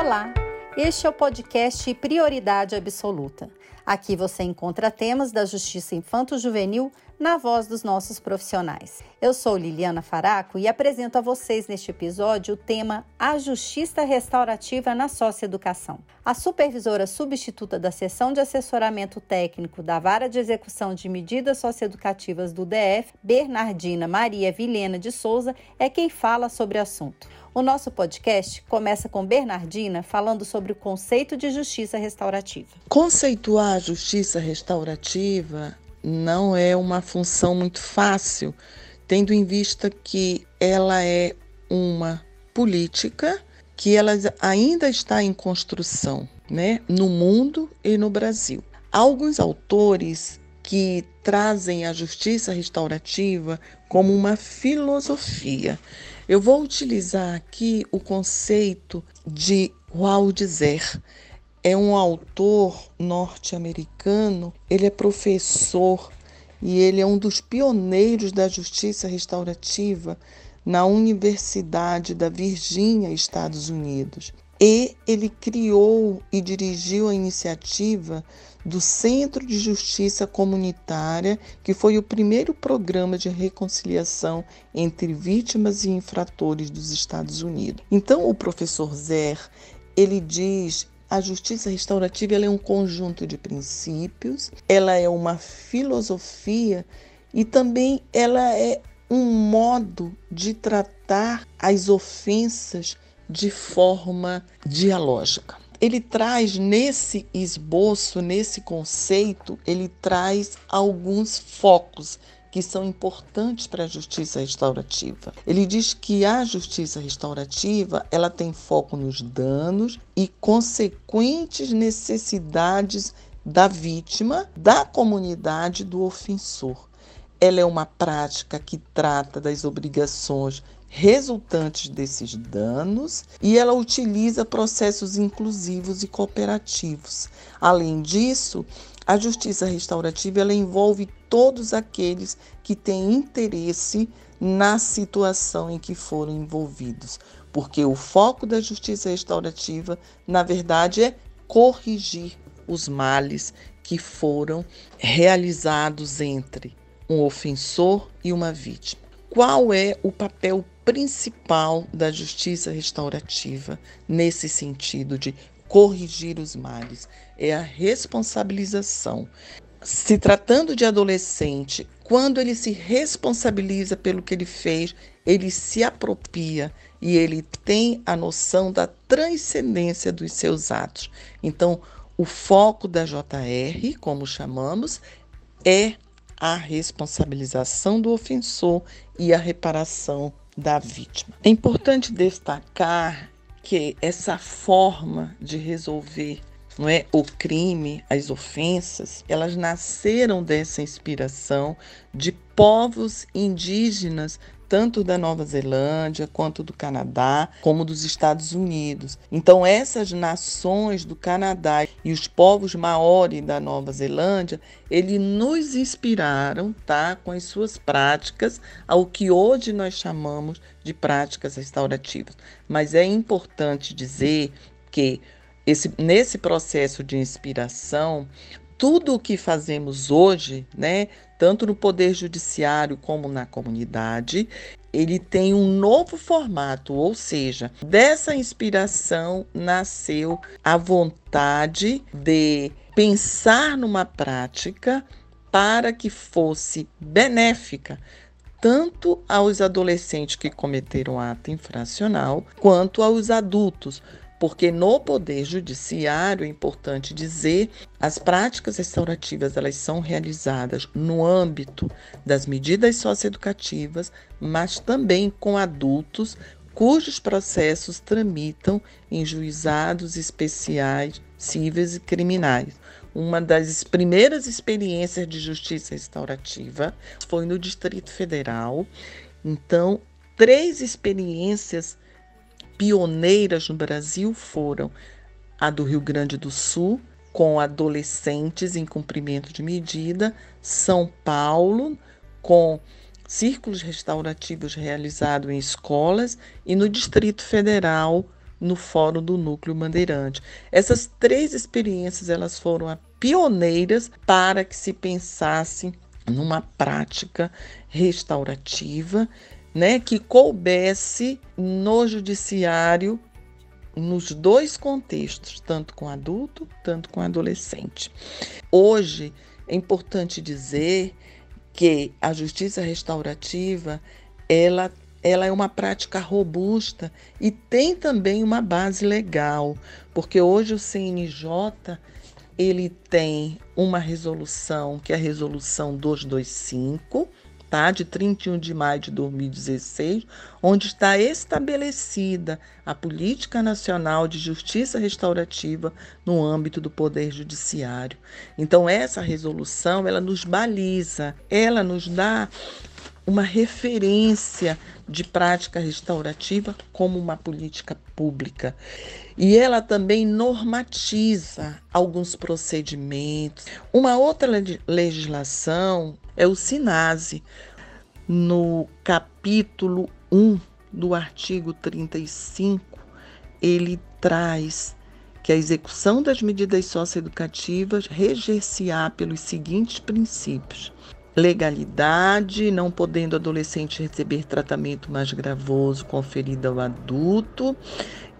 Olá, este é o podcast Prioridade Absoluta. Aqui você encontra temas da justiça infanto-juvenil na voz dos nossos profissionais. Eu sou Liliana Faraco e apresento a vocês neste episódio o tema A Justiça Restaurativa na Socioeducação. A supervisora substituta da Seção de Assessoramento Técnico da Vara de Execução de Medidas Socioeducativas do DF, Bernardina Maria Vilhena de Souza, é quem fala sobre o assunto. O nosso podcast começa com Bernardina falando sobre o conceito de justiça restaurativa. Conceituar a justiça restaurativa não é uma função muito fácil, tendo em vista que ela é uma política que ela ainda está em construção, né, no mundo e no Brasil. Alguns autores que trazem a justiça restaurativa como uma filosofia. Eu vou utilizar aqui o conceito de Waldizer. É um autor norte-americano, ele é professor e ele é um dos pioneiros da justiça restaurativa na Universidade da Virgínia, Estados Unidos. E ele criou e dirigiu a iniciativa do Centro de Justiça Comunitária, que foi o primeiro programa de reconciliação entre vítimas e infratores dos Estados Unidos. Então, o professor Zer, ele diz a justiça restaurativa é um conjunto de princípios, ela é uma filosofia e também ela é um modo de tratar as ofensas de forma dialógica ele traz nesse esboço, nesse conceito, ele traz alguns focos que são importantes para a justiça restaurativa. Ele diz que a justiça restaurativa, ela tem foco nos danos e consequentes necessidades da vítima, da comunidade, do ofensor. Ela é uma prática que trata das obrigações resultantes desses danos e ela utiliza processos inclusivos e cooperativos. Além disso, a justiça restaurativa ela envolve todos aqueles que têm interesse na situação em que foram envolvidos, porque o foco da justiça restaurativa, na verdade, é corrigir os males que foram realizados entre um ofensor e uma vítima. Qual é o papel principal da justiça restaurativa nesse sentido de corrigir os males? É a responsabilização. Se tratando de adolescente, quando ele se responsabiliza pelo que ele fez, ele se apropria e ele tem a noção da transcendência dos seus atos. Então, o foco da JR, como chamamos, é a responsabilização do ofensor e a reparação da vítima. É importante destacar que essa forma de resolver não é o crime, as ofensas, elas nasceram dessa inspiração de povos indígenas tanto da Nova Zelândia quanto do Canadá, como dos Estados Unidos. Então, essas nações do Canadá e os povos maori da Nova Zelândia, eles nos inspiraram, tá, com as suas práticas, ao que hoje nós chamamos de práticas restaurativas. Mas é importante dizer que esse, nesse processo de inspiração, tudo o que fazemos hoje, né, tanto no poder judiciário como na comunidade, ele tem um novo formato, ou seja, dessa inspiração nasceu a vontade de pensar numa prática para que fosse benéfica tanto aos adolescentes que cometeram ato infracional, quanto aos adultos, porque no poder judiciário é importante dizer, as práticas restaurativas elas são realizadas no âmbito das medidas socioeducativas, mas também com adultos cujos processos tramitam em juizados especiais cíveis e criminais. Uma das primeiras experiências de justiça restaurativa foi no Distrito Federal. Então, três experiências pioneiras no Brasil foram a do Rio Grande do Sul, com adolescentes em cumprimento de medida, São Paulo, com círculos restaurativos realizados em escolas, e no Distrito Federal, no Fórum do Núcleo Bandeirante. Essas três experiências elas foram pioneiras para que se pensasse numa prática restaurativa, né, que coubesse no judiciário nos dois contextos, tanto com adulto, tanto com adolescente. Hoje é importante dizer que a justiça restaurativa ela ela é uma prática robusta e tem também uma base legal, porque hoje o CNJ ele tem uma resolução, que é a resolução 225, tá? de 31 de maio de 2016, onde está estabelecida a Política Nacional de Justiça Restaurativa no âmbito do Poder Judiciário. Então essa resolução, ela nos baliza, ela nos dá uma referência de prática restaurativa como uma política pública. E ela também normatiza alguns procedimentos. Uma outra legislação é o SINASE, no capítulo 1 do artigo 35, ele traz que a execução das medidas socioeducativas reger-se-á pelos seguintes princípios: legalidade, não podendo adolescente receber tratamento mais gravoso conferido ao adulto,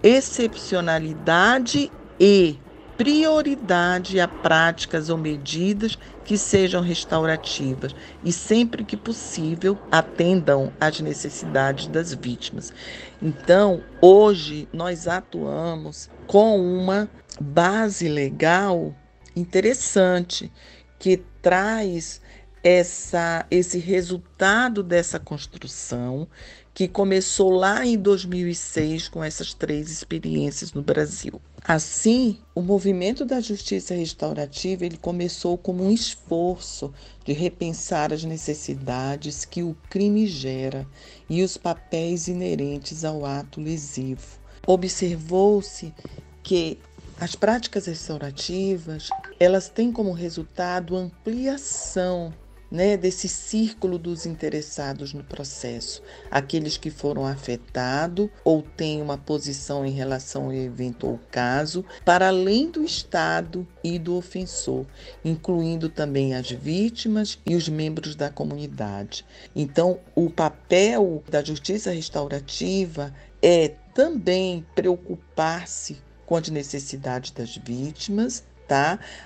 excepcionalidade e prioridade a práticas ou medidas que sejam restaurativas e, sempre que possível, atendam às necessidades das vítimas. Então, hoje, nós atuamos com uma base legal interessante que traz essa, esse resultado dessa construção que começou lá em 2006 com essas três experiências no Brasil. Assim, o movimento da justiça restaurativa ele começou como um esforço de repensar as necessidades que o crime gera e os papéis inerentes ao ato lesivo. Observou-se que as práticas restaurativas, elas têm como resultado ampliação né, desse círculo dos interessados no processo, aqueles que foram afetados ou têm uma posição em relação ao evento ou caso, para além do Estado e do ofensor, incluindo também as vítimas e os membros da comunidade. Então, o papel da justiça restaurativa é também preocupar-se com as necessidades das vítimas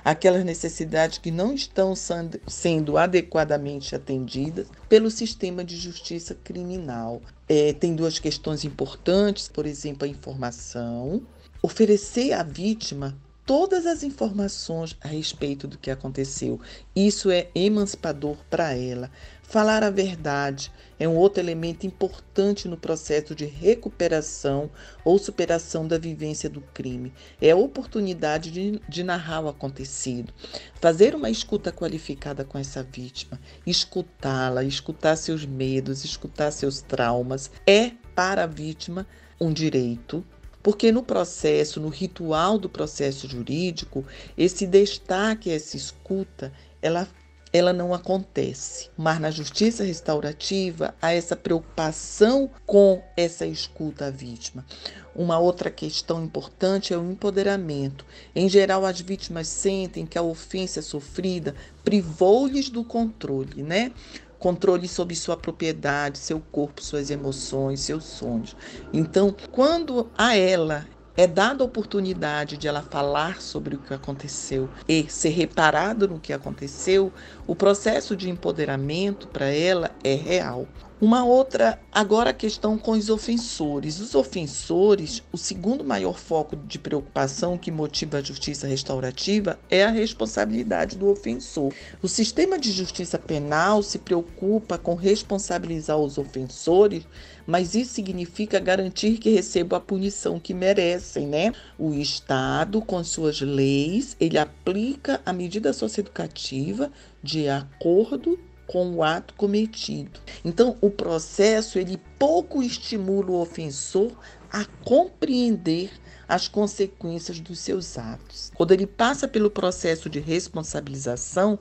Aquelas necessidades que não estão sendo adequadamente atendidas pelo sistema de justiça criminal. É, tem duas questões importantes, por exemplo, a informação. Oferecer à vítima todas as informações a respeito do que aconteceu. Isso é emancipador para ela. Falar a verdade é um outro elemento importante no processo de recuperação ou superação da vivência do crime. É a oportunidade de, de narrar o acontecido. Fazer uma escuta qualificada com essa vítima, escutá-la, escutar seus medos, escutar seus traumas, é para a vítima um direito porque no processo, no ritual do processo jurídico, esse destaque, essa escuta, ela ela não acontece. Mas na justiça restaurativa há essa preocupação com essa escuta à vítima. Uma outra questão importante é o empoderamento. Em geral, as vítimas sentem que a ofensa sofrida privou-lhes do controle, né? Controle sobre sua propriedade, seu corpo, suas emoções, seus sonhos. Então, quando a ela é dada a oportunidade de ela falar sobre o que aconteceu e ser reparado no que aconteceu, o processo de empoderamento para ela é real. Uma outra, agora a questão com os ofensores. Os ofensores, o segundo maior foco de preocupação que motiva a justiça restaurativa é a responsabilidade do ofensor. O sistema de justiça penal se preocupa com responsabilizar os ofensores mas isso significa garantir que recebam a punição que merecem, né? O Estado, com suas leis, ele aplica a medida socioeducativa de acordo com o ato cometido. Então, o processo ele pouco estimula o ofensor a compreender as consequências dos seus atos. Quando ele passa pelo processo de responsabilização,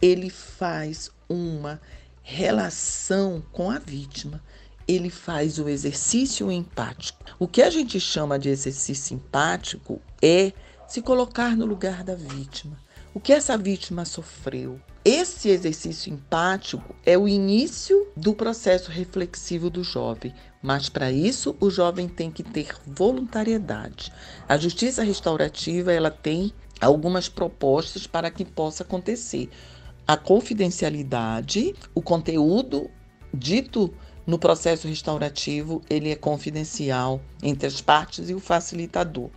ele faz uma relação com a vítima ele faz o exercício empático. O que a gente chama de exercício empático é se colocar no lugar da vítima. O que essa vítima sofreu? Esse exercício empático é o início do processo reflexivo do jovem, mas para isso o jovem tem que ter voluntariedade. A justiça restaurativa ela tem algumas propostas para que possa acontecer. A confidencialidade, o conteúdo dito no processo restaurativo, ele é confidencial entre as partes e o facilitador.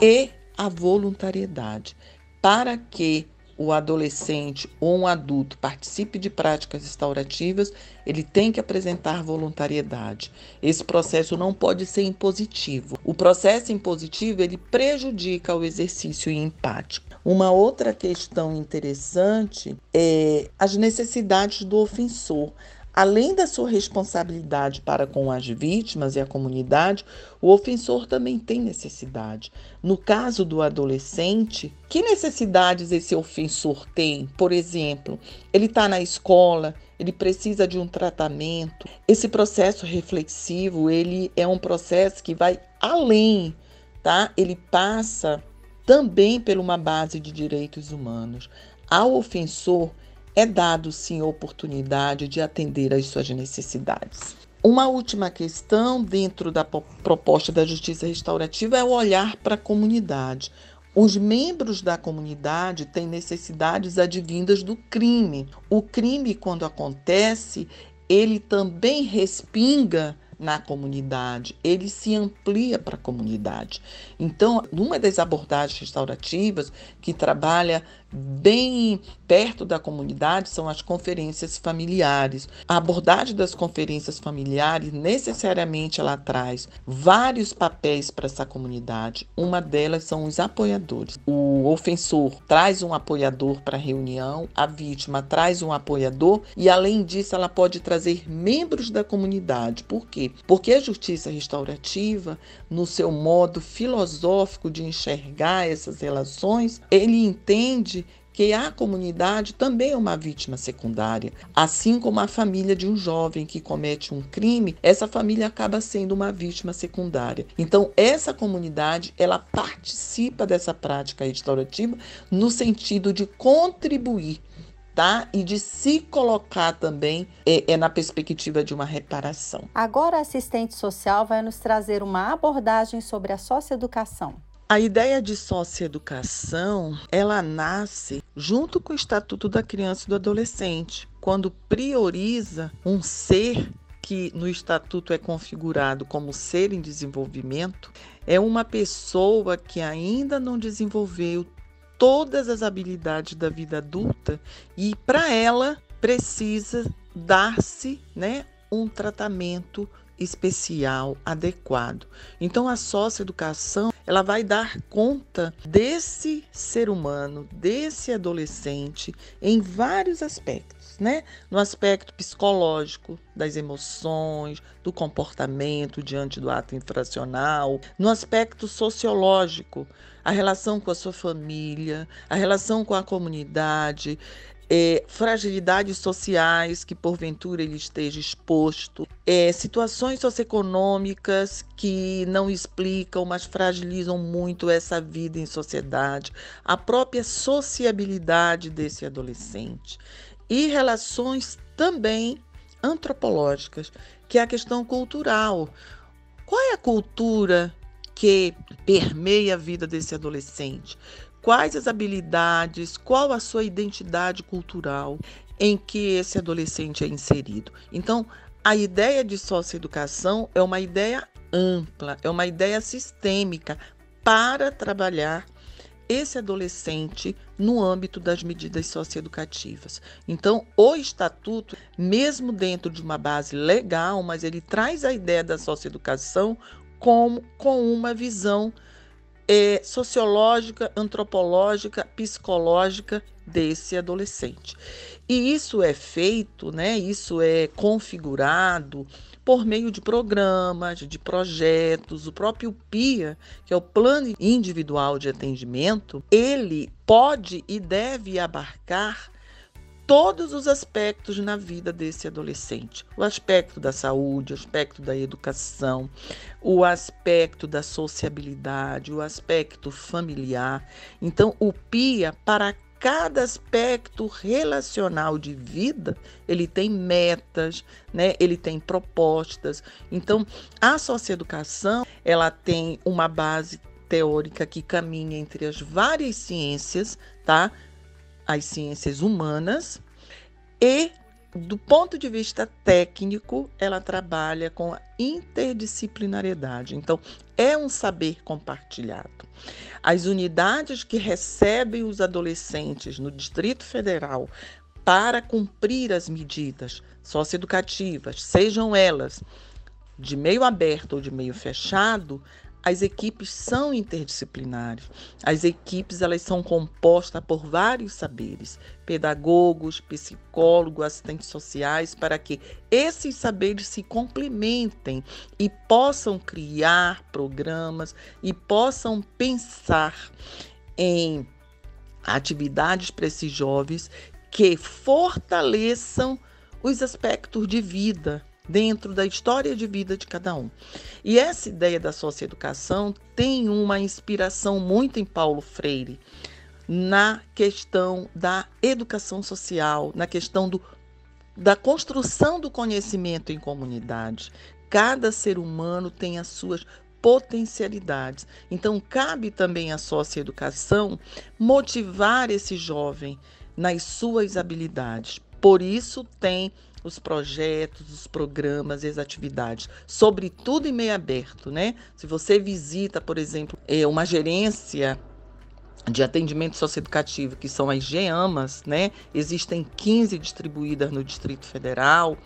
E a voluntariedade, para que o adolescente ou um adulto participe de práticas restaurativas, ele tem que apresentar voluntariedade. Esse processo não pode ser impositivo. O processo impositivo ele prejudica o exercício empático. Uma outra questão interessante é as necessidades do ofensor. Além da sua responsabilidade para com as vítimas e a comunidade, o ofensor também tem necessidade. No caso do adolescente, que necessidades esse ofensor tem? Por exemplo, ele está na escola, ele precisa de um tratamento. Esse processo reflexivo, ele é um processo que vai além, tá? Ele passa também por uma base de direitos humanos. Ao ofensor, é dado sim a oportunidade de atender às suas necessidades. Uma última questão dentro da proposta da justiça restaurativa é o olhar para a comunidade. Os membros da comunidade têm necessidades advindas do crime. O crime, quando acontece, ele também respinga na comunidade, ele se amplia para a comunidade. Então, uma das abordagens restaurativas que trabalha bem perto da comunidade são as conferências familiares. A abordagem das conferências familiares necessariamente ela traz vários papéis para essa comunidade. Uma delas são os apoiadores. O ofensor traz um apoiador para a reunião, a vítima traz um apoiador e além disso ela pode trazer membros da comunidade. Por quê? Porque a justiça restaurativa, no seu modo filosófico de enxergar essas relações, ele entende que a comunidade também é uma vítima secundária. Assim como a família de um jovem que comete um crime, essa família acaba sendo uma vítima secundária. Então, essa comunidade, ela participa dessa prática restaurativa no sentido de contribuir Tá? e de se colocar também é, é, na perspectiva de uma reparação. Agora, a assistente social vai nos trazer uma abordagem sobre a socioeducação. A ideia de socioeducação, ela nasce junto com o Estatuto da Criança e do Adolescente, quando prioriza um ser que no estatuto é configurado como ser em desenvolvimento, é uma pessoa que ainda não desenvolveu todas as habilidades da vida adulta e para ela precisa dar-se, né, um tratamento especial adequado. Então a socioeducação ela vai dar conta desse ser humano, desse adolescente, em vários aspectos, né? No aspecto psicológico, das emoções, do comportamento diante do ato infracional, no aspecto sociológico, a relação com a sua família, a relação com a comunidade, é, fragilidades sociais que porventura ele esteja exposto, é, situações socioeconômicas que não explicam, mas fragilizam muito essa vida em sociedade, a própria sociabilidade desse adolescente e relações também antropológicas, que é a questão cultural. Qual é a cultura que permeia a vida desse adolescente? Quais as habilidades, qual a sua identidade cultural em que esse adolescente é inserido. Então, a ideia de socioeducação é uma ideia ampla, é uma ideia sistêmica para trabalhar esse adolescente no âmbito das medidas socioeducativas. Então, o estatuto, mesmo dentro de uma base legal, mas ele traz a ideia da socioeducação como com uma visão é, sociológica, antropológica, psicológica desse adolescente. E isso é feito, né? Isso é configurado por meio de programas, de projetos, o próprio PIA, que é o Plano Individual de Atendimento, ele pode e deve abarcar todos os aspectos na vida desse adolescente: o aspecto da saúde, o aspecto da educação, o aspecto da sociabilidade, o aspecto familiar. Então, o PIA, para cada aspecto relacional de vida, ele tem metas, né? Ele tem propostas. Então, a socioeducação, ela tem uma base teórica que caminha entre as várias ciências, tá? As ciências humanas e do ponto de vista técnico, ela trabalha com a interdisciplinariedade. Então, é um saber compartilhado. As unidades que recebem os adolescentes no Distrito Federal para cumprir as medidas socioeducativas, sejam elas de meio aberto ou de meio fechado, as equipes são interdisciplinares. As equipes elas são compostas por vários saberes, pedagogos, psicólogos, assistentes sociais, para que esses saberes se complementem e possam criar programas e possam pensar em atividades para esses jovens que fortaleçam os aspectos de vida dentro da história de vida de cada um. E essa ideia da socioeducação tem uma inspiração muito em Paulo Freire, na questão da educação social, na questão do, da construção do conhecimento em comunidade. Cada ser humano tem as suas potencialidades. Então, cabe também à socioeducação motivar esse jovem nas suas habilidades. Por isso, tem os projetos, os programas e as atividades, sobretudo em meio aberto, né? Se você visita, por exemplo, é, uma gerência de atendimento socioeducativo, que são as GEAMAS, né? Existem 15 distribuídas no Distrito Federal.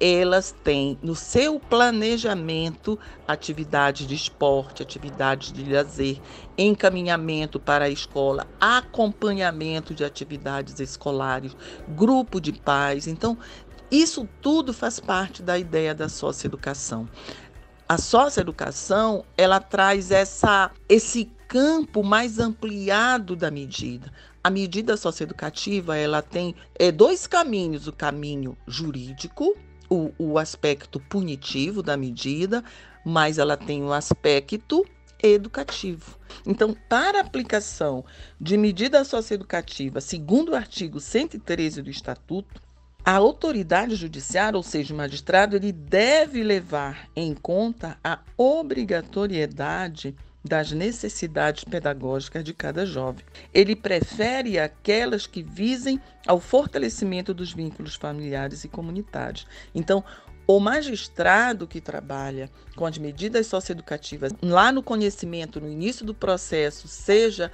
Elas têm no seu planejamento atividades de esporte, atividades de lazer, encaminhamento para a escola, acompanhamento de atividades escolares, grupo de pais. Então, isso tudo faz parte da ideia da socioeducação. A socioeducação, ela traz essa, esse campo mais ampliado da medida. A medida socioeducativa, ela tem é, dois caminhos, o caminho jurídico, o, o aspecto punitivo da medida, mas ela tem o aspecto educativo. Então, para aplicação de medida socioeducativa, segundo o artigo 113 do Estatuto, a autoridade judiciária, ou seja, o magistrado, ele deve levar em conta a obrigatoriedade das necessidades pedagógicas de cada jovem. Ele prefere aquelas que visem ao fortalecimento dos vínculos familiares e comunitários. Então, o magistrado que trabalha com as medidas socioeducativas lá no conhecimento, no início do processo, seja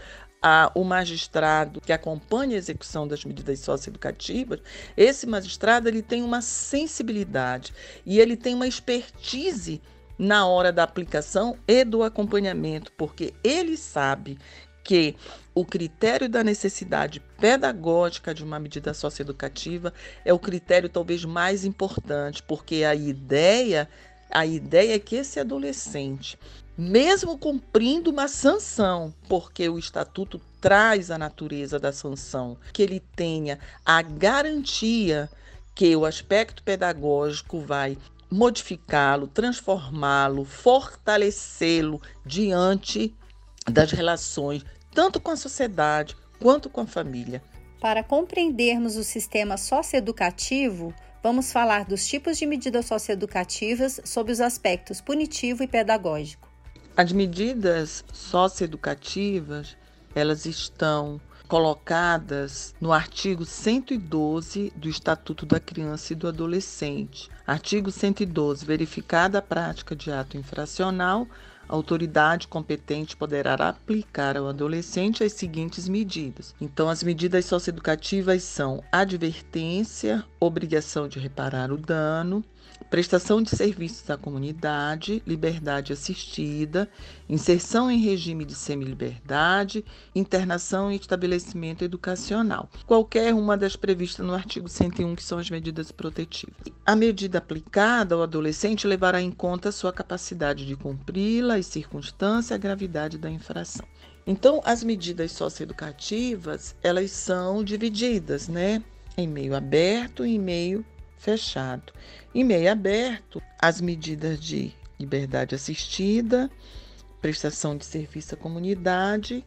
a, o magistrado que acompanha a execução das medidas socioeducativas, esse magistrado ele tem uma sensibilidade e ele tem uma expertise na hora da aplicação e do acompanhamento, porque ele sabe que o critério da necessidade pedagógica de uma medida socioeducativa é o critério talvez mais importante, porque a ideia, a ideia é que esse adolescente mesmo cumprindo uma sanção, porque o estatuto traz a natureza da sanção, que ele tenha a garantia que o aspecto pedagógico vai modificá-lo, transformá-lo, fortalecê-lo diante das relações, tanto com a sociedade quanto com a família. Para compreendermos o sistema socioeducativo, vamos falar dos tipos de medidas socioeducativas sob os aspectos punitivo e pedagógico. As medidas socioeducativas, elas estão colocadas no artigo 112 do Estatuto da Criança e do Adolescente. Artigo 112. Verificada a prática de ato infracional, a autoridade competente poderá aplicar ao adolescente as seguintes medidas. Então, as medidas socioeducativas são advertência, obrigação de reparar o dano, prestação de serviços à comunidade, liberdade assistida, inserção em regime de semiliberdade, internação em estabelecimento educacional. Qualquer uma das previstas no artigo 101, que são as medidas protetivas. A medida aplicada ao adolescente levará em conta sua capacidade de cumpri-la, as circunstâncias e a gravidade da infração. Então, as medidas socioeducativas, elas são divididas, né? em meio aberto e em meio fechado. Em meio aberto, as medidas de liberdade assistida, prestação de serviço à comunidade,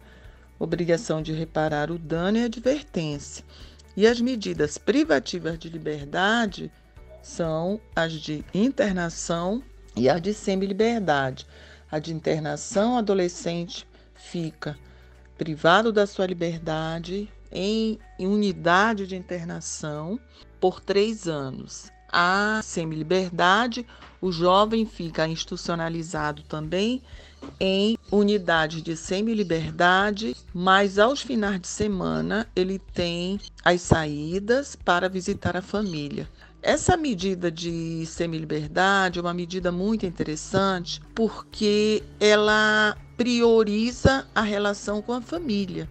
obrigação de reparar o dano e advertência. E as medidas privativas de liberdade são as de internação e as de semi-liberdade. A de internação, adolescente fica privado da sua liberdade em unidade de internação por três anos. A semi-liberdade, o jovem fica institucionalizado também em unidade de semi-liberdade, mas aos finais de semana ele tem as saídas para visitar a família. Essa medida de semi-liberdade é uma medida muito interessante porque ela prioriza a relação com a família.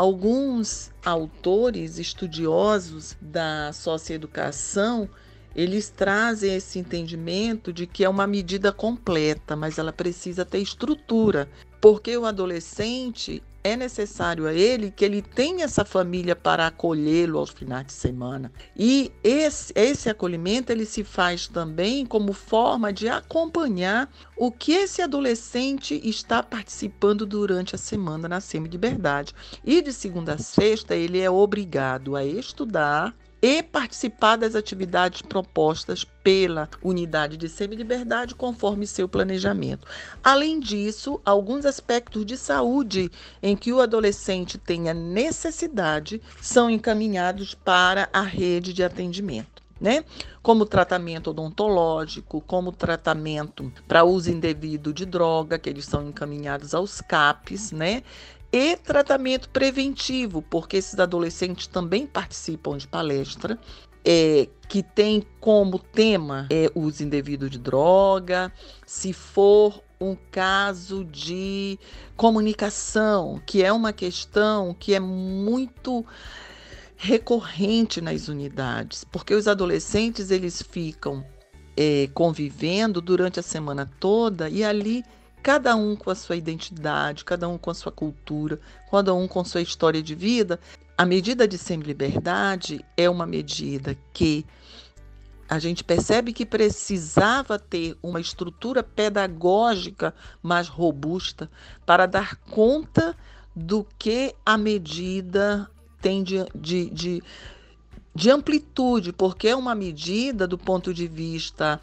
Alguns autores estudiosos da socioeducação eles trazem esse entendimento de que é uma medida completa, mas ela precisa ter estrutura, porque o adolescente é necessário a ele que ele tenha essa família para acolhê-lo aos finais de semana. E esse, esse acolhimento ele se faz também como forma de acompanhar o que esse adolescente está participando durante a semana na semi-liberdade. E de segunda a sexta ele é obrigado a estudar e participar das atividades propostas pela unidade de semi-liberdade conforme seu planejamento. Além disso, alguns aspectos de saúde em que o adolescente tenha necessidade são encaminhados para a rede de atendimento. Né? Como tratamento odontológico, como tratamento para uso indevido de droga, que eles são encaminhados aos CAPs, né? E tratamento preventivo, porque esses adolescentes também participam de palestra é, que tem como tema é, uso indevido de droga, se for um caso de comunicação, que é uma questão que é muito recorrente nas unidades, porque os adolescentes eles ficam é, convivendo durante a semana toda e ali cada um com a sua identidade, cada um com a sua cultura, cada um com sua história de vida. A medida de semi-liberdade é uma medida que a gente percebe que precisava ter uma estrutura pedagógica mais robusta para dar conta do que a medida tem de, de, de, de amplitude, porque é uma medida do ponto de vista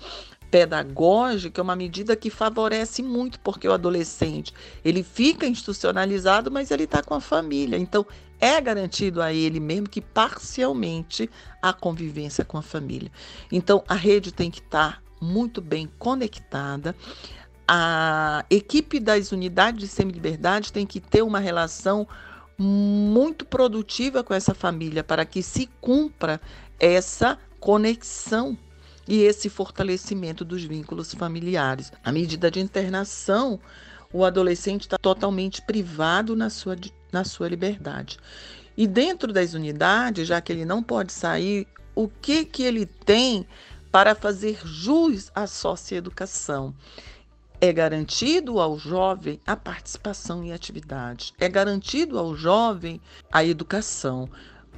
pedagógica é uma medida que favorece muito, porque o adolescente ele fica institucionalizado, mas ele está com a família. Então, é garantido a ele, mesmo que parcialmente, a convivência com a família. Então, a rede tem que estar tá muito bem conectada. A equipe das unidades de semi-liberdade tem que ter uma relação muito produtiva com essa família para que se cumpra essa conexão e esse fortalecimento dos vínculos familiares. À medida de internação, o adolescente está totalmente privado na sua, na sua liberdade. E dentro das unidades, já que ele não pode sair, o que, que ele tem para fazer jus à socioeducação? É garantido ao jovem a participação em atividades, é garantido ao jovem a educação.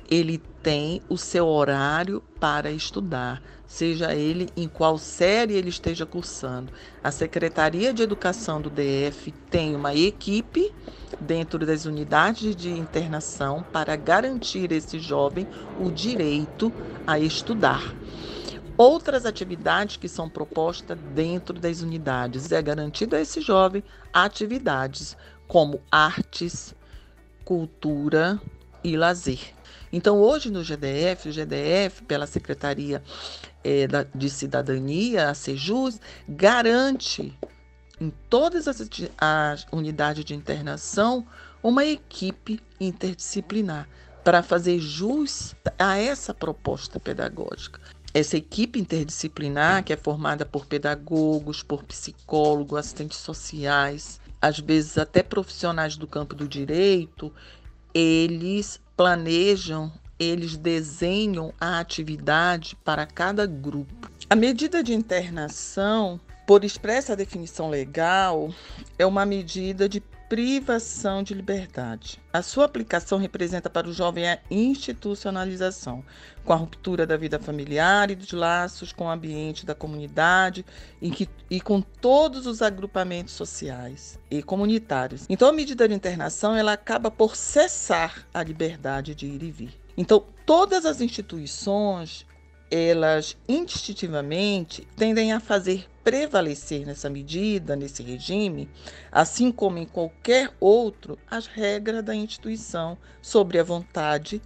Ele tem o seu horário para estudar, seja ele em qual série ele esteja cursando. A Secretaria de Educação do DF tem uma equipe dentro das unidades de internação para garantir esse jovem o direito a estudar. Outras atividades que são propostas dentro das unidades é garantido a esse jovem atividades como artes, cultura e lazer. Então, hoje no GDF, o GDF, pela Secretaria é, da, de Cidadania, a SEJUS, garante em todas as, as unidades de internação uma equipe interdisciplinar para fazer jus a essa proposta pedagógica. Essa equipe interdisciplinar, que é formada por pedagogos, por psicólogos, assistentes sociais, às vezes até profissionais do campo do direito, eles planejam, eles desenham a atividade para cada grupo. A medida de internação por expressa definição legal, é uma medida de privação de liberdade. A sua aplicação representa para o jovem a institucionalização, com a ruptura da vida familiar e dos laços com o ambiente da comunidade que, e com todos os agrupamentos sociais e comunitários. Então, a medida de internação ela acaba por cessar a liberdade de ir e vir. Então, todas as instituições elas instintivamente tendem a fazer prevalecer nessa medida, nesse regime, assim como em qualquer outro, as regras da instituição sobre a vontade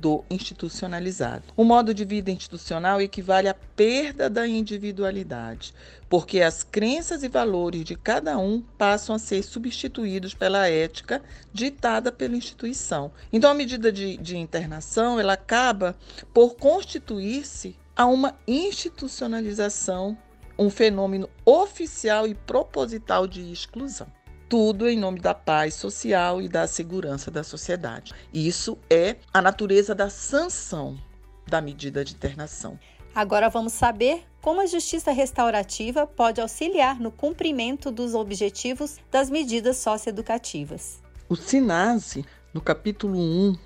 do institucionalizado. O modo de vida institucional equivale à perda da individualidade, porque as crenças e valores de cada um passam a ser substituídos pela ética ditada pela instituição. Então, a medida de, de internação ela acaba por constituir-se a uma institucionalização, um fenômeno oficial e proposital de exclusão tudo em nome da paz social e da segurança da sociedade. Isso é a natureza da sanção da medida de internação. Agora vamos saber como a justiça restaurativa pode auxiliar no cumprimento dos objetivos das medidas socioeducativas. O SINASE, no capítulo 1,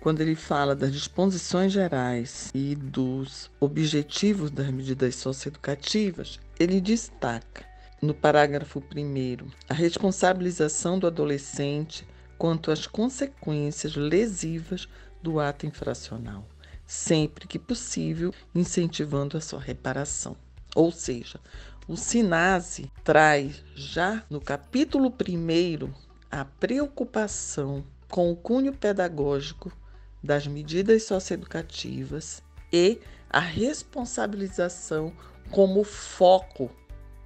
quando ele fala das disposições gerais e dos objetivos das medidas socioeducativas, ele destaca no parágrafo 1, a responsabilização do adolescente quanto às consequências lesivas do ato infracional, sempre que possível, incentivando a sua reparação. Ou seja, o SINASE traz já no capítulo 1 a preocupação com o cunho pedagógico das medidas socioeducativas e a responsabilização como foco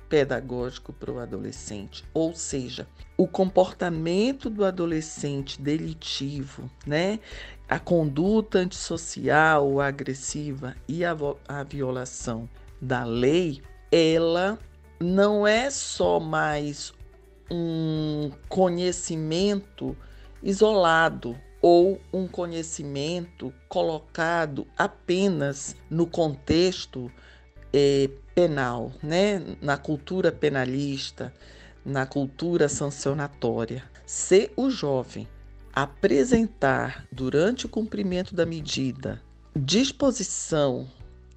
pedagógico para o adolescente, ou seja, o comportamento do adolescente delitivo, né? A conduta antissocial, agressiva e a, a violação da lei, ela não é só mais um conhecimento isolado ou um conhecimento colocado apenas no contexto é, penal, né? na cultura penalista, na cultura sancionatória. Se o jovem apresentar durante o cumprimento da medida disposição,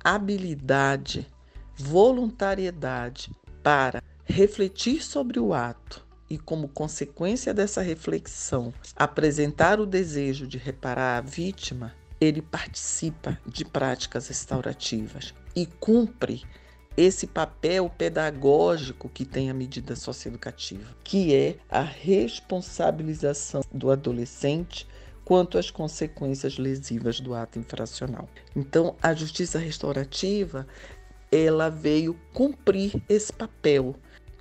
habilidade, voluntariedade para refletir sobre o ato e, como consequência dessa reflexão, apresentar o desejo de reparar a vítima, ele participa de práticas restaurativas e cumpre esse papel pedagógico que tem a medida socioeducativa, que é a responsabilização do adolescente quanto às consequências lesivas do ato infracional. Então, a justiça restaurativa, ela veio cumprir esse papel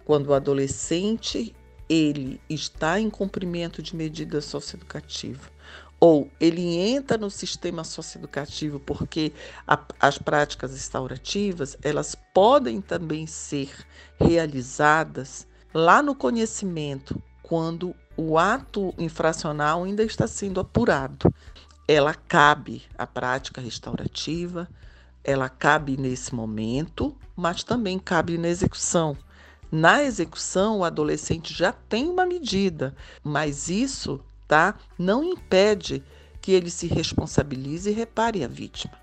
quando o adolescente ele está em cumprimento de medida socioeducativa ou ele entra no sistema socioeducativo porque a, as práticas restaurativas elas podem também ser realizadas lá no conhecimento quando o ato infracional ainda está sendo apurado. Ela cabe à prática restaurativa, ela cabe nesse momento, mas também cabe na execução. Na execução, o adolescente já tem uma medida, mas isso tá? Não impede que ele se responsabilize e repare a vítima.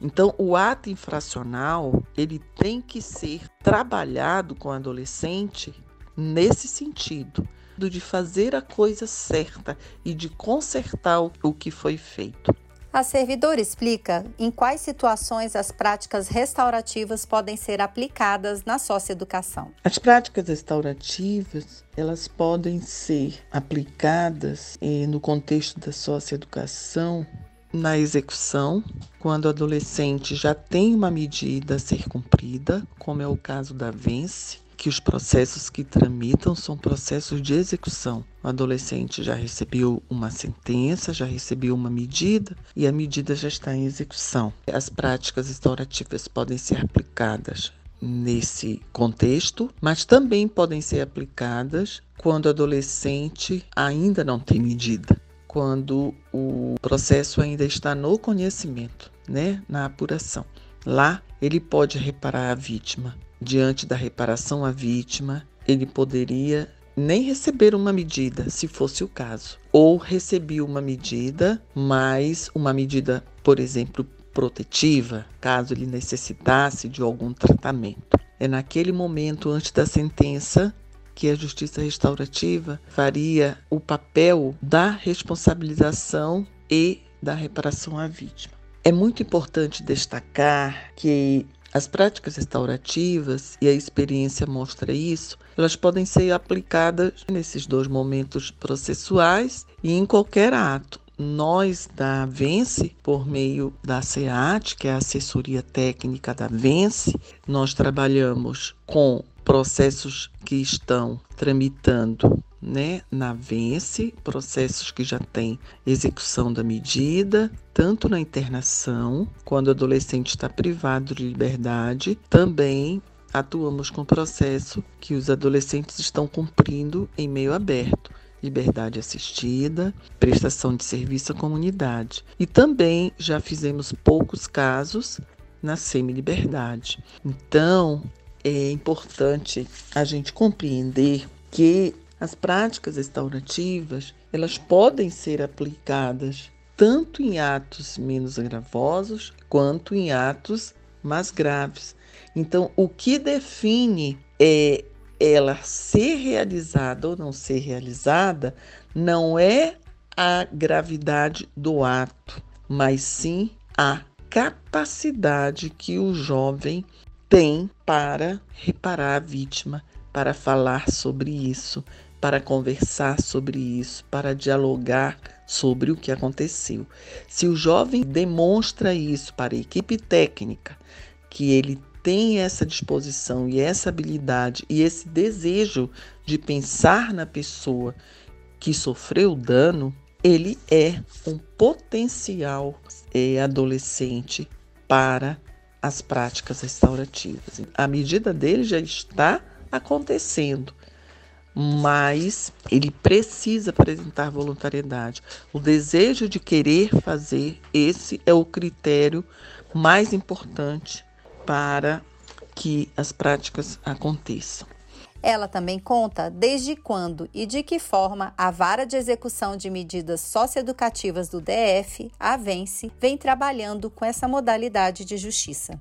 Então, o ato infracional, ele tem que ser trabalhado com o adolescente nesse sentido, de fazer a coisa certa e de consertar o que foi feito. A servidora explica em quais situações as práticas restaurativas podem ser aplicadas na socioeducação. As práticas restaurativas, elas podem ser aplicadas eh, no contexto da socioeducação na execução, quando o adolescente já tem uma medida a ser cumprida, como é o caso da VENCE, que os processos que tramitam são processos de execução. O adolescente já recebeu uma sentença, já recebeu uma medida e a medida já está em execução. As práticas restaurativas podem ser aplicadas nesse contexto, mas também podem ser aplicadas quando o adolescente ainda não tem medida, quando o processo ainda está no conhecimento, né, na apuração. Lá ele pode reparar a vítima diante da reparação à vítima, ele poderia nem receber uma medida, se fosse o caso, ou recebia uma medida, mas uma medida, por exemplo, protetiva, caso ele necessitasse de algum tratamento. É naquele momento antes da sentença que a justiça restaurativa faria o papel da responsabilização e da reparação à vítima. É muito importante destacar que as práticas restaurativas, e a experiência mostra isso, elas podem ser aplicadas nesses dois momentos processuais e em qualquer ato. Nós da Vence, por meio da SEAT, que é a assessoria técnica da Vence, nós trabalhamos com processos que estão tramitando né, na Vence, processos que já têm execução da medida, tanto na internação, quando o adolescente está privado de liberdade, também atuamos com processo que os adolescentes estão cumprindo em meio aberto. Liberdade assistida, prestação de serviço à comunidade. E também já fizemos poucos casos na semi-liberdade. Então, é importante a gente compreender que as práticas restaurativas, elas podem ser aplicadas tanto em atos menos gravosos quanto em atos mais graves. Então, o que define é ela ser realizada ou não ser realizada não é a gravidade do ato, mas sim a capacidade que o jovem tem para reparar a vítima, para falar sobre isso, para conversar sobre isso, para dialogar sobre o que aconteceu. Se o jovem demonstra isso para a equipe técnica, que ele tem essa disposição e essa habilidade e esse desejo de pensar na pessoa que sofreu dano, ele é um potencial é, adolescente para as práticas restaurativas. A medida dele já está acontecendo mas ele precisa apresentar voluntariedade. O desejo de querer fazer, esse é o critério mais importante para que as práticas aconteçam. Ela também conta desde quando e de que forma a Vara de Execução de Medidas Socioeducativas do DF, a VENCE, vem trabalhando com essa modalidade de justiça.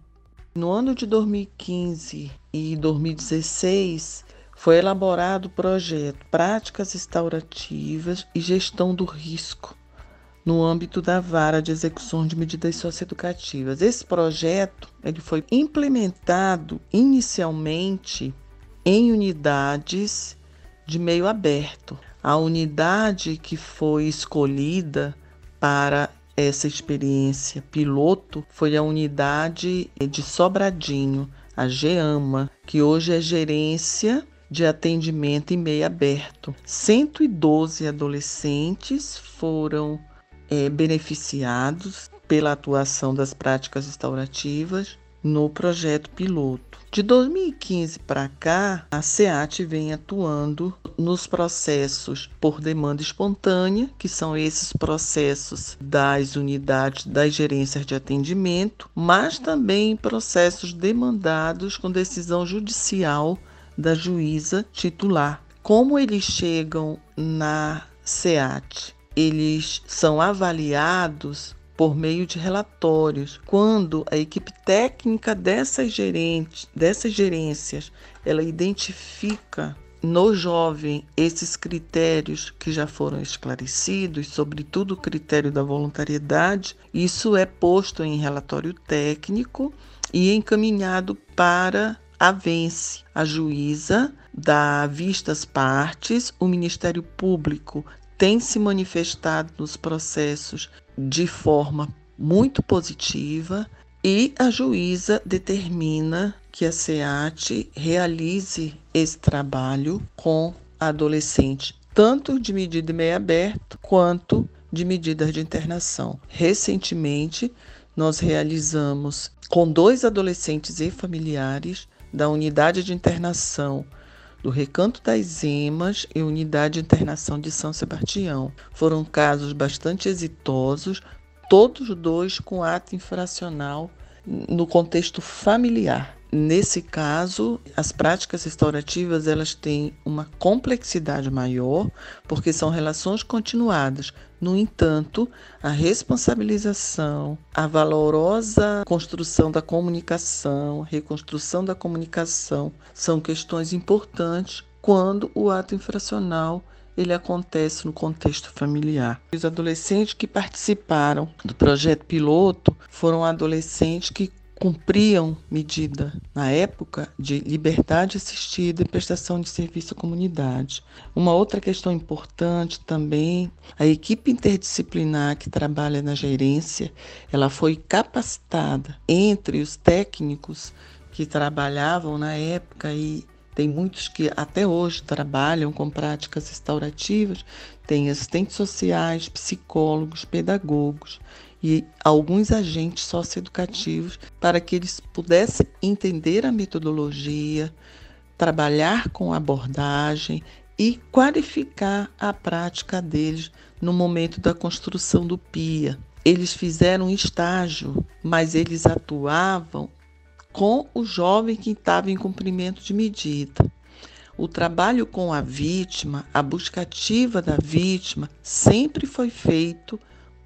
No ano de 2015 e 2016, foi elaborado o projeto Práticas Restaurativas e Gestão do Risco no âmbito da Vara de Execução de Medidas Socioeducativas. Esse projeto ele foi implementado inicialmente em unidades de meio aberto. A unidade que foi escolhida para essa experiência piloto foi a unidade de Sobradinho, a GEAMA, que hoje é gerência de atendimento em meio aberto. 112 adolescentes foram é, beneficiados pela atuação das práticas restaurativas no projeto piloto. De 2015 para cá, a SEAT vem atuando nos processos por demanda espontânea, que são esses processos das unidades das gerências de atendimento, mas também processos demandados com decisão judicial da juíza titular. Como eles chegam na SEAT? Eles são avaliados por meio de relatórios. Quando a equipe técnica dessas gerentes, dessas gerências, ela identifica no jovem esses critérios que já foram esclarecidos, sobretudo o critério da voluntariedade, isso é posto em relatório técnico e encaminhado para a vence. A juíza dá vista às partes, o Ministério Público tem se manifestado nos processos de forma muito positiva e a juíza determina que a SEAT realize esse trabalho com a adolescente, tanto de medida meio aberto quanto de medidas de internação. Recentemente, nós realizamos com dois adolescentes e familiares da Unidade de Internação do Recanto das Emas e Unidade de Internação de São Sebastião. Foram casos bastante exitosos, todos dois com ato infracional no contexto familiar. Nesse caso, as práticas restaurativas elas têm uma complexidade maior, porque são relações continuadas. No entanto, a responsabilização, a valorosa construção da comunicação, reconstrução da comunicação são questões importantes quando o ato infracional ele acontece no contexto familiar. Os adolescentes que participaram do projeto piloto foram adolescentes que cumpriam medida, na época, de liberdade assistida e prestação de serviço à comunidade. Uma outra questão importante também, a equipe interdisciplinar que trabalha na gerência, ela foi capacitada entre os técnicos que trabalhavam na época e tem muitos que até hoje trabalham com práticas restaurativas, tem assistentes sociais, psicólogos, pedagogos e alguns agentes socioeducativos para que eles pudessem entender a metodologia, trabalhar com abordagem e qualificar a prática deles no momento da construção do PIA. Eles fizeram um estágio, mas eles atuavam com o jovem que estava em cumprimento de medida. O trabalho com a vítima, a busca ativa da vítima, sempre foi feito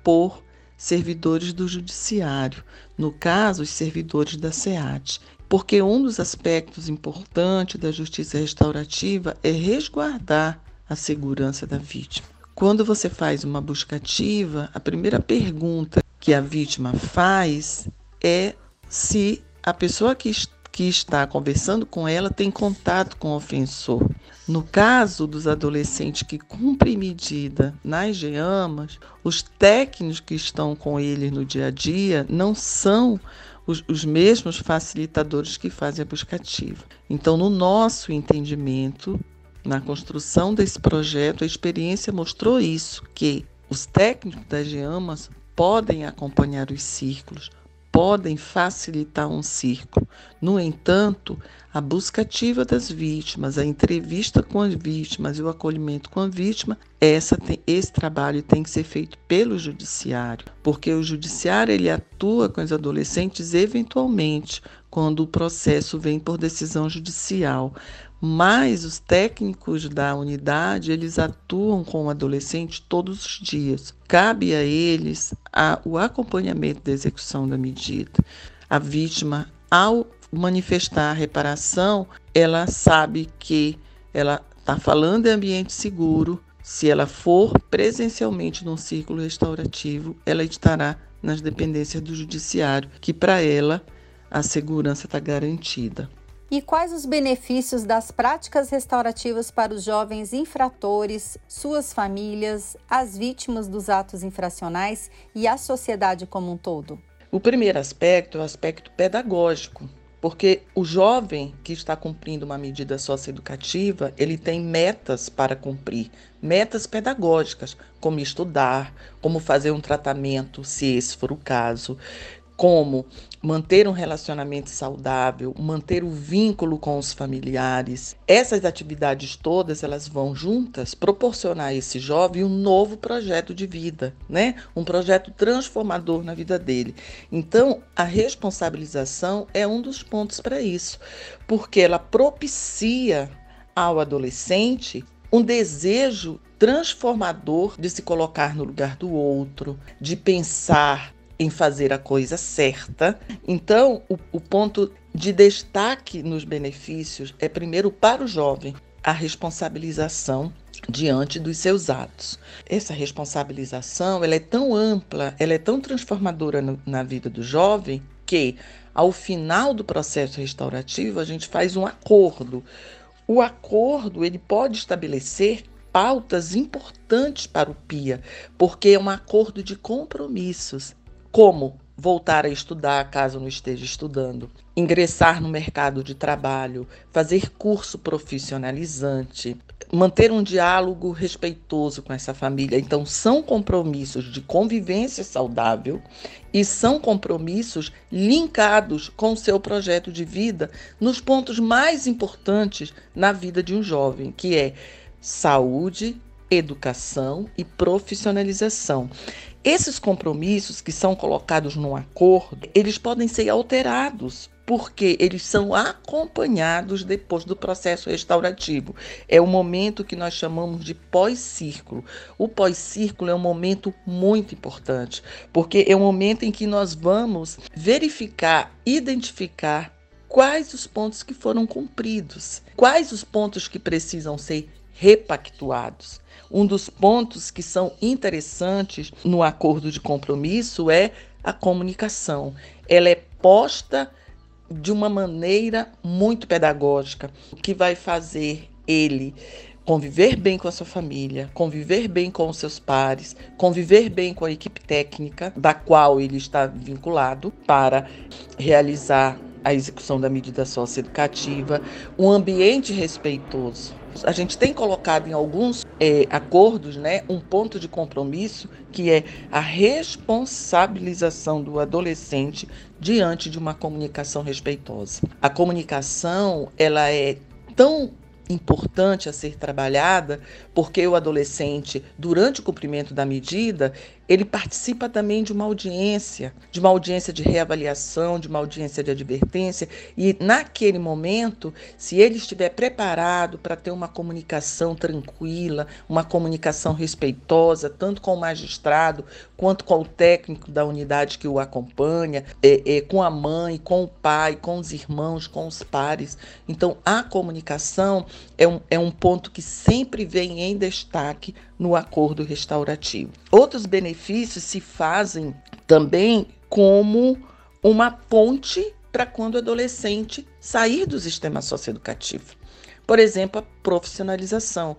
por servidores do judiciário, no caso, os servidores da SEAT, porque um dos aspectos importantes da justiça restaurativa é resguardar a segurança da vítima. Quando você faz uma busca ativa, a primeira pergunta que a vítima faz é se a pessoa que que está conversando com ela tem contato com o ofensor. No caso dos adolescentes que cumprem medida nas GEAMAS, os técnicos que estão com eles no dia a dia não são os, os mesmos facilitadores que fazem a buscativa. Então, no nosso entendimento, na construção desse projeto, a experiência mostrou isso, que os técnicos das GEAMAS podem acompanhar os círculos, podem facilitar um círculo. No entanto, a busca ativa das vítimas, a entrevista com as vítimas e o acolhimento com a vítima, essa tem, esse trabalho tem que ser feito pelo judiciário, porque o judiciário ele atua com os adolescentes eventualmente quando o processo vem por decisão judicial, mas os técnicos da unidade, eles atuam com o adolescente todos os dias. Cabe a eles a, o acompanhamento da execução da medida. A vítima, ao manifestar a reparação, ela sabe que ela está falando em ambiente seguro. Se ela for presencialmente num círculo restaurativo, ela estará nas dependências do judiciário, que para ela a segurança está garantida. E quais os benefícios das práticas restaurativas para os jovens infratores, suas famílias, as vítimas dos atos infracionais e a sociedade como um todo? O primeiro aspecto é o aspecto pedagógico, porque o jovem que está cumprindo uma medida socioeducativa, ele tem metas para cumprir, metas pedagógicas, como estudar, como fazer um tratamento, se esse for o caso, como manter um relacionamento saudável, manter o vínculo com os familiares. Essas atividades todas, elas vão juntas proporcionar a esse jovem um novo projeto de vida, né? Um projeto transformador na vida dele. Então, a responsabilização é um dos pontos para isso, porque ela propicia ao adolescente um desejo transformador de se colocar no lugar do outro, de pensar em fazer a coisa certa. Então, o, o ponto de destaque nos benefícios é, primeiro, para o jovem, a responsabilização diante dos seus atos. Essa responsabilização ela é tão ampla, ela é tão transformadora no, na vida do jovem que, ao final do processo restaurativo, a gente faz um acordo. O acordo ele pode estabelecer pautas importantes para o PIA, porque é um acordo de compromissos como voltar a estudar caso não esteja estudando, ingressar no mercado de trabalho, fazer curso profissionalizante, manter um diálogo respeitoso com essa família. Então, são compromissos de convivência saudável e são compromissos linkados com o seu projeto de vida nos pontos mais importantes na vida de um jovem, que é saúde, educação e profissionalização. Esses compromissos que são colocados num acordo, eles podem ser alterados porque eles são acompanhados depois do processo restaurativo. É o momento que nós chamamos de pós-círculo. O pós-círculo é um momento muito importante, porque é o momento em que nós vamos verificar, identificar quais os pontos que foram cumpridos, quais os pontos que precisam ser repactuados. Um dos pontos que são interessantes no acordo de compromisso é a comunicação. Ela é posta de uma maneira muito pedagógica, que vai fazer ele conviver bem com a sua família, conviver bem com os seus pares, conviver bem com a equipe técnica da qual ele está vinculado para realizar a execução da medida socioeducativa, um ambiente respeitoso a gente tem colocado em alguns é, acordos né, um ponto de compromisso que é a responsabilização do adolescente diante de uma comunicação respeitosa. A comunicação ela é tão importante a ser trabalhada, porque o adolescente, durante o cumprimento da medida, ele participa também de uma audiência, de uma audiência de reavaliação, de uma audiência de advertência, e naquele momento, se ele estiver preparado para ter uma comunicação tranquila, uma comunicação respeitosa, tanto com o magistrado quanto com o técnico da unidade que o acompanha, é, é, com a mãe, com o pai, com os irmãos, com os pares. Então, a comunicação é um, é um ponto que sempre vem em destaque no acordo restaurativo. Outros benefícios se fazem também como uma ponte para quando o adolescente sair do sistema socioeducativo. Por exemplo, a profissionalização.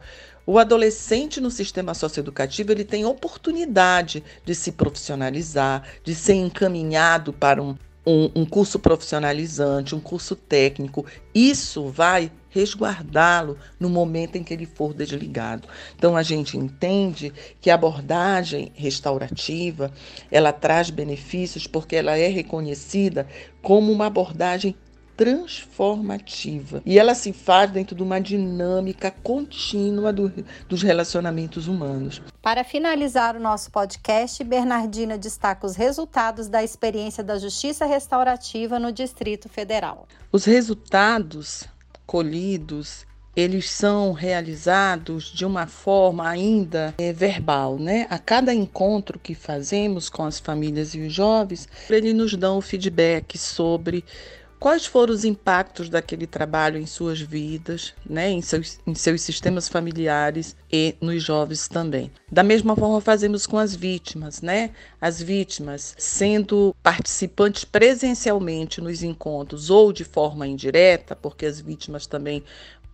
O adolescente no sistema socioeducativo ele tem oportunidade de se profissionalizar, de ser encaminhado para um, um, um curso profissionalizante, um curso técnico. Isso vai resguardá-lo no momento em que ele for desligado. Então a gente entende que a abordagem restaurativa, ela traz benefícios porque ela é reconhecida como uma abordagem transformativa. E ela se faz dentro de uma dinâmica contínua do, dos relacionamentos humanos. Para finalizar o nosso podcast, Bernardina destaca os resultados da experiência da Justiça Restaurativa no Distrito Federal. Os resultados colhidos, eles são realizados de uma forma ainda é, verbal, né? A cada encontro que fazemos com as famílias e os jovens, eles nos dão feedback sobre quais foram os impactos daquele trabalho em suas vidas, né, em seus, em seus sistemas familiares e nos jovens também. Da mesma forma fazemos com as vítimas, né? As vítimas sendo participantes presencialmente nos encontros ou de forma indireta, porque as vítimas também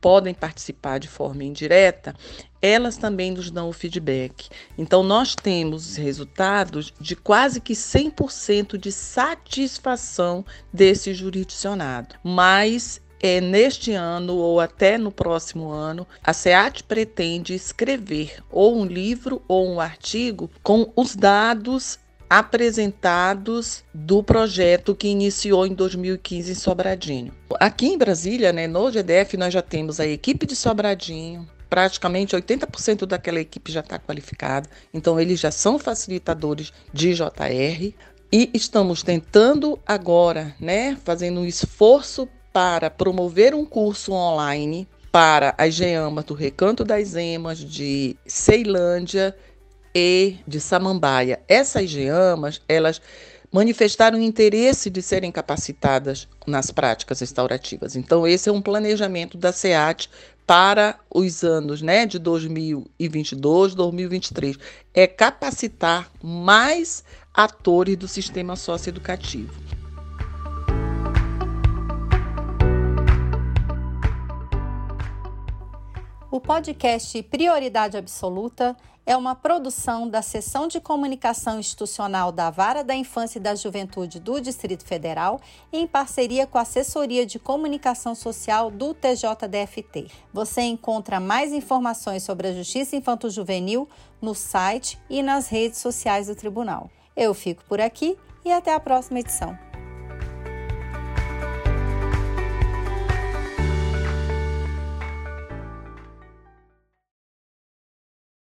podem participar de forma indireta, elas também nos dão o feedback. Então, nós temos resultados de quase que 100% de satisfação desse jurisdicionado. Mas é, neste ano ou até no próximo ano, a SEAT pretende escrever ou um livro ou um artigo com os dados apresentados do projeto que iniciou em 2015 em Sobradinho. Aqui em Brasília, né, no GDF, nós já temos a equipe de Sobradinho, praticamente 80% daquela equipe já está qualificada, então eles já são facilitadores de JR e estamos tentando agora, né, fazendo um esforço para promover um curso online para as geamas do Recanto das Emas, de Ceilândia e de Samambaia. Essas geamas, elas manifestaram interesse de serem capacitadas nas práticas restaurativas. Então, esse é um planejamento da SEAT para os anos né, de 2022, 2023. É capacitar mais atores do sistema socioeducativo. O podcast Prioridade Absoluta é uma produção da Seção de Comunicação Institucional da Vara da Infância e da Juventude do Distrito Federal, em parceria com a Assessoria de Comunicação Social do TJDFT. Você encontra mais informações sobre a Justiça Infanto-Juvenil no site e nas redes sociais do Tribunal. Eu fico por aqui e até a próxima edição.